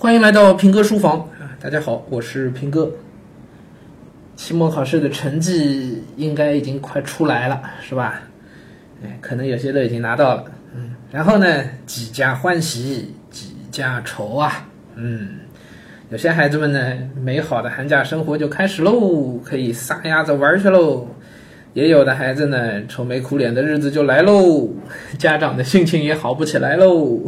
欢迎来到平哥书房啊！大家好，我是平哥。期末考试的成绩应该已经快出来了，是吧？哎，可能有些都已经拿到了，嗯。然后呢，几家欢喜几家愁啊，嗯。有些孩子们呢，美好的寒假生活就开始喽，可以撒丫子玩去喽。也有的孩子呢，愁眉苦脸的日子就来喽，家长的心情也好不起来喽。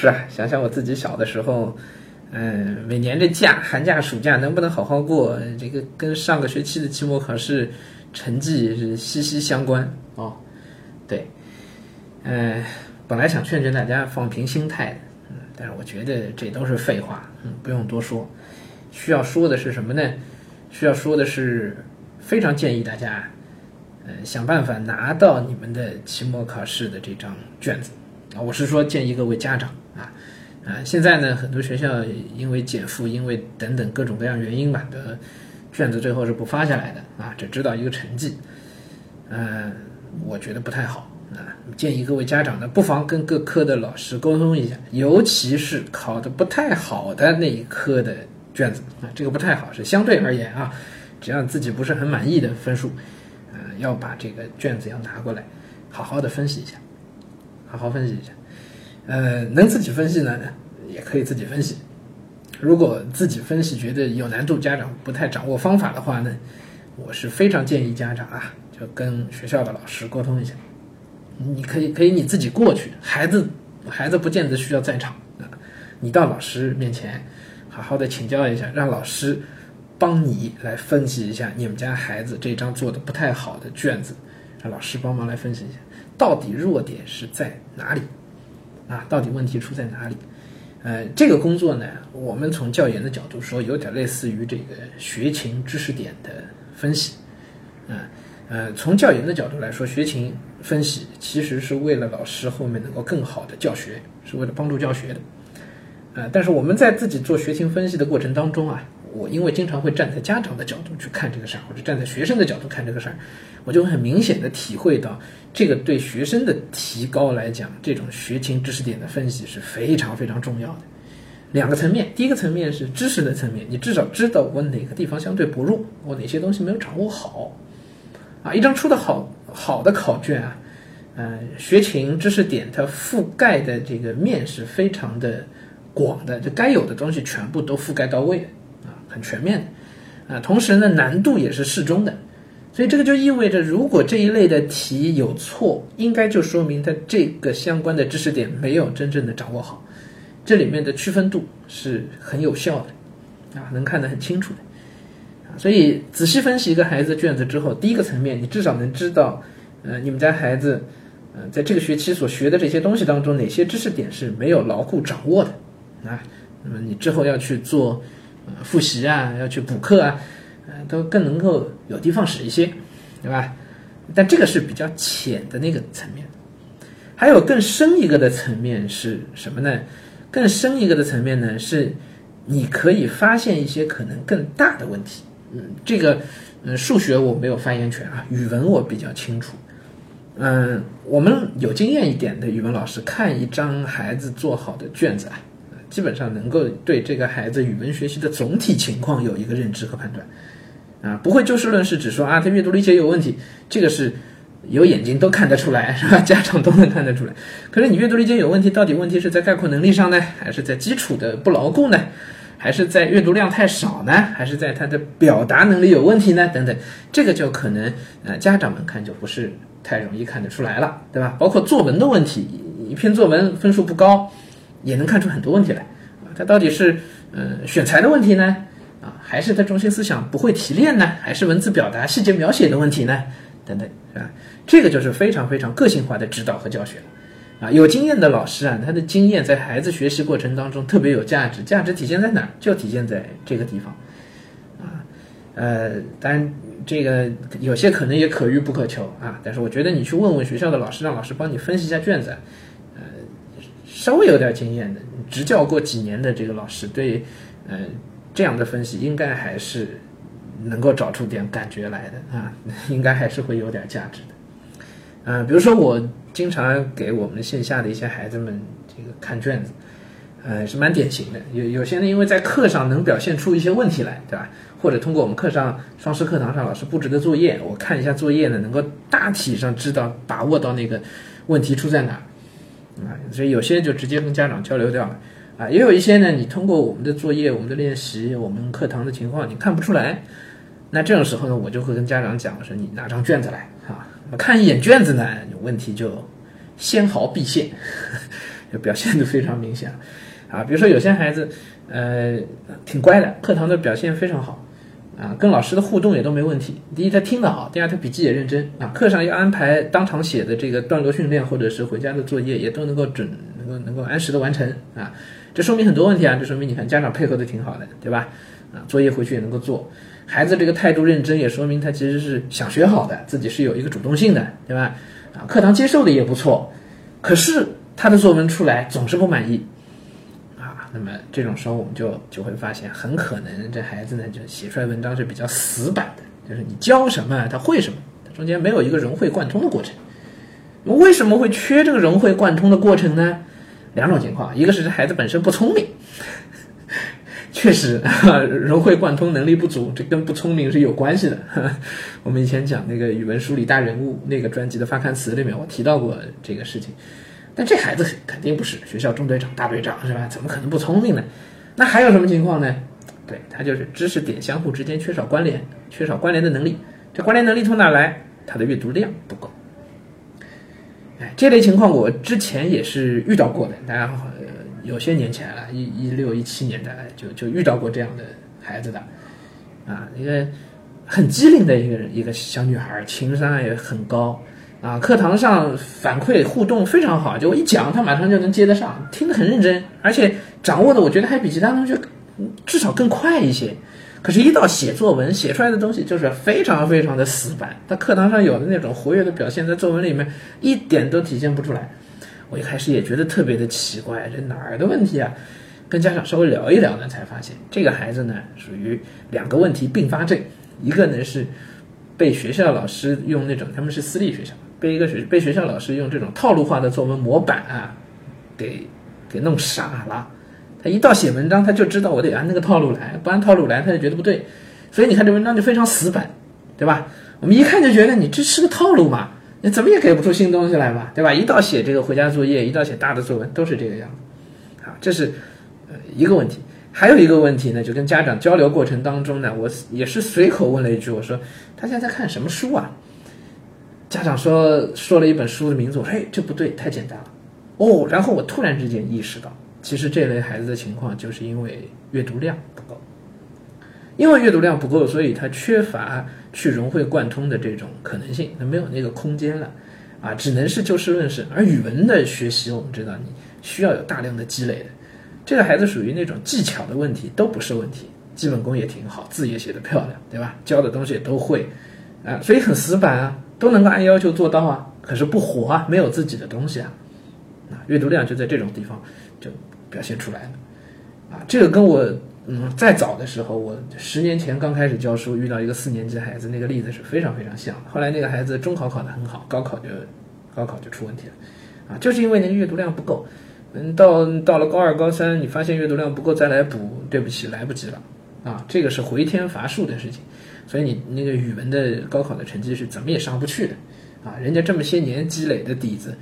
是啊，想想我自己小的时候，嗯，每年的假，寒假、暑假能不能好好过，这个跟上个学期的期末考试成绩是息息相关哦。对，嗯，本来想劝劝大家放平心态，嗯，但是我觉得这都是废话，嗯，不用多说。需要说的是什么呢？需要说的是，非常建议大家，呃，想办法拿到你们的期末考试的这张卷子。我是说，建议各位家长。啊，啊，现在呢，很多学校因为减负，因为等等各种各样原因吧，的卷子最后是不发下来的啊，只知道一个成绩，嗯，我觉得不太好啊，建议各位家长呢，不妨跟各科的老师沟通一下，尤其是考的不太好的那一科的卷子啊，这个不太好是相对而言啊，只要自己不是很满意的分数，呃，要把这个卷子要拿过来，好好的分析一下，好好分析一下。呃，能自己分析呢，也可以自己分析。如果自己分析觉得有难度，家长不太掌握方法的话呢，我是非常建议家长啊，就跟学校的老师沟通一下。你可以可以你自己过去，孩子孩子不见得需要在场啊，你到老师面前好好的请教一下，让老师帮你来分析一下你们家孩子这张做的不太好的卷子，让老师帮忙来分析一下，到底弱点是在哪里。啊，到底问题出在哪里？呃，这个工作呢，我们从教研的角度说，有点类似于这个学情知识点的分析。啊，呃，从教研的角度来说，学情分析其实是为了老师后面能够更好的教学，是为了帮助教学的。啊，但是我们在自己做学情分析的过程当中啊。我因为经常会站在家长的角度去看这个事儿，或者站在学生的角度看这个事儿，我就会很明显的体会到，这个对学生的提高来讲，这种学情知识点的分析是非常非常重要的。两个层面，第一个层面是知识的层面，你至少知道我哪个地方相对薄弱，我哪些东西没有掌握好。啊，一张出的好好的考卷啊，嗯，学情知识点它覆盖的这个面是非常的广的，就该有的东西全部都覆盖到位。很全面的，啊，同时呢，难度也是适中的，所以这个就意味着，如果这一类的题有错，应该就说明它这个相关的知识点没有真正的掌握好，这里面的区分度是很有效的，啊，能看得很清楚的，啊，所以仔细分析一个孩子卷子之后，第一个层面，你至少能知道，呃，你们家孩子，呃，在这个学期所学的这些东西当中，哪些知识点是没有牢固掌握的，啊，那么你之后要去做。复习啊，要去补课啊，呃，都更能够有的放矢一些，对吧？但这个是比较浅的那个层面，还有更深一个的层面是什么呢？更深一个的层面呢，是你可以发现一些可能更大的问题。嗯，这个，嗯，数学我没有发言权啊，语文我比较清楚。嗯，我们有经验一点的语文老师看一张孩子做好的卷子啊。基本上能够对这个孩子语文学习的总体情况有一个认知和判断，啊，不会就事论事，只说啊他阅读理解有问题，这个是有眼睛都看得出来，是吧？家长都能看得出来。可是你阅读理解有问题，到底问题是在概括能力上呢，还是在基础的不牢固呢？还是在阅读量太少呢？还是在他的表达能力有问题呢？等等，这个就可能呃家长们看就不是太容易看得出来了，对吧？包括作文的问题，一篇作文分数不高。也能看出很多问题来，啊，他到底是呃选材的问题呢，啊，还是他中心思想不会提炼呢，还是文字表达细节描写的问题呢？等等，是吧？这个就是非常非常个性化的指导和教学了，啊，有经验的老师啊，他的经验在孩子学习过程当中特别有价值，价值体现在哪儿？就体现在这个地方，啊，呃，当然这个有些可能也可遇不可求啊，但是我觉得你去问问学校的老师，让老师帮你分析一下卷子。稍微有点经验的，执教过几年的这个老师，对，呃，这样的分析应该还是能够找出点感觉来的啊，应该还是会有点价值的。嗯，比如说我经常给我们线下的一些孩子们这个看卷子，呃，是蛮典型的。有有些呢，因为在课上能表现出一些问题来，对吧？或者通过我们课上双师课堂上老师布置的作业，我看一下作业呢，能够大体上知道把握到那个问题出在哪，啊，所以有些就直接跟家长交流掉了，啊，也有一些呢，你通过我们的作业、我们的练习、我们课堂的情况，你看不出来，那这种时候呢，我就会跟家长讲说，你拿张卷子来啊，看一眼卷子呢，问题就纤毫毕现，就表现的非常明显。啊，比如说有些孩子，呃，挺乖的，课堂的表现非常好，啊，跟老师的互动也都没问题。第一，他听得好；第二，他笔记也认真。啊，课上要安排当场写的这个段落训练，或者是回家的作业，也都能够准，能够能够按时的完成。啊，这说明很多问题啊，这说明你看家长配合的挺好的，对吧？啊，作业回去也能够做，孩子这个态度认真，也说明他其实是想学好的，自己是有一个主动性的，对吧？啊，课堂接受的也不错，可是他的作文出来总是不满意。那么这种时候，我们就就会发现，很可能这孩子呢，就写出来文章是比较死板的，就是你教什么他会什么，他中间没有一个融会贯通的过程。为什么会缺这个融会贯通的过程呢？两种情况，一个是这孩子本身不聪明，确实融会贯通能力不足，这跟不聪明是有关系的。我们以前讲那个语文梳理大人物那个专辑的发刊词里面，我提到过这个事情。那这孩子肯定不是学校中队长、大队长，是吧？怎么可能不聪明呢？那还有什么情况呢？对他就是知识点相互之间缺少关联，缺少关联的能力。这关联能力从哪来？他的阅读量不够。哎，这类情况我之前也是遇到过的。大家有些年前了，一一六一七年的就就遇到过这样的孩子的啊，一个很机灵的一个，一个小女孩，情商也很高。啊，课堂上反馈互动非常好，就我一讲，他马上就能接得上，听得很认真，而且掌握的我觉得还比其他同学至少更快一些。可是，一到写作文，写出来的东西就是非常非常的死板。他课堂上有的那种活跃的表现，在作文里面一点都体现不出来。我一开始也觉得特别的奇怪，这哪儿的问题啊？跟家长稍微聊一聊呢，才发现这个孩子呢属于两个问题并发症，一个呢是被学校老师用那种他们是私立学校。被一个学被学校老师用这种套路化的作文模板啊，给给弄傻了。他一到写文章，他就知道我得按那个套路来，不按套路来，他就觉得不对。所以你看这文章就非常死板，对吧？我们一看就觉得你这是个套路嘛，你怎么也给不出新东西来嘛，对吧？一到写这个回家作业，一到写大的作文，都是这个样子。好，这是呃一个问题。还有一个问题呢，就跟家长交流过程当中呢，我也是随口问了一句，我说他现在看什么书啊？家长说说了一本书的名字，我说哎，这不对，太简单了，哦，然后我突然之间意识到，其实这类孩子的情况就是因为阅读量不够，因为阅读量不够，所以他缺乏去融会贯通的这种可能性，他没有那个空间了，啊，只能是就事论事。而语文的学习，我们知道你需要有大量的积累的，这个孩子属于那种技巧的问题都不是问题，基本功也挺好，字也写得漂亮，对吧？教的东西也都会，啊，所以很死板啊。都能够按要求做到啊，可是不活啊，没有自己的东西啊，啊，阅读量就在这种地方就表现出来了，啊，这个跟我嗯再早的时候，我十年前刚开始教书遇到一个四年级孩子那个例子是非常非常像。后来那个孩子中考考得很好，高考就高考就出问题了，啊，就是因为那个阅读量不够，嗯，到到了高二高三，你发现阅读量不够再来补，对不起，来不及了，啊，这个是回天乏术的事情。所以你那个语文的高考的成绩是怎么也上不去的，啊，人家这么些年积累的底子，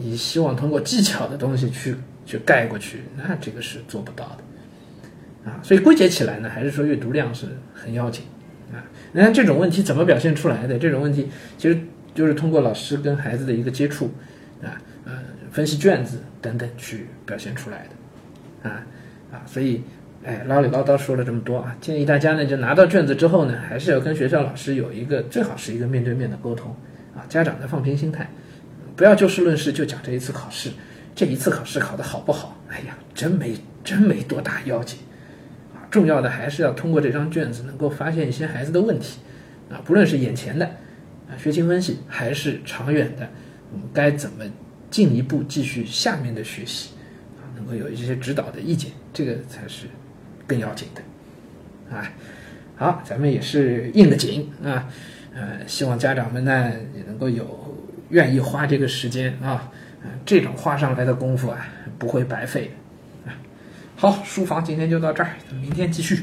你希望通过技巧的东西去去盖过去，那这个是做不到的，啊，所以归结起来呢，还是说阅读量是很要紧，啊，那这种问题怎么表现出来的？这种问题其实就是通过老师跟孩子的一个接触，啊，呃，分析卷子等等去表现出来的，啊，啊，所以。哎，唠里唠叨说了这么多啊，建议大家呢，就拿到卷子之后呢，还是要跟学校老师有一个最好是一个面对面的沟通啊。家长的放平心态，不要就事论事，就讲这一次考试，这一次考试考得好不好？哎呀，真没真没多大要紧啊。重要的还是要通过这张卷子，能够发现一些孩子的问题啊，不论是眼前的啊学情分析，还是长远的，我们该怎么进一步继续下面的学习啊，能够有一些指导的意见，这个才是。更要紧的，啊，好，咱们也是应的紧啊，呃，希望家长们呢也能够有愿意花这个时间啊，这种花上来的功夫啊不会白费的啊。好，书房今天就到这儿，明天继续。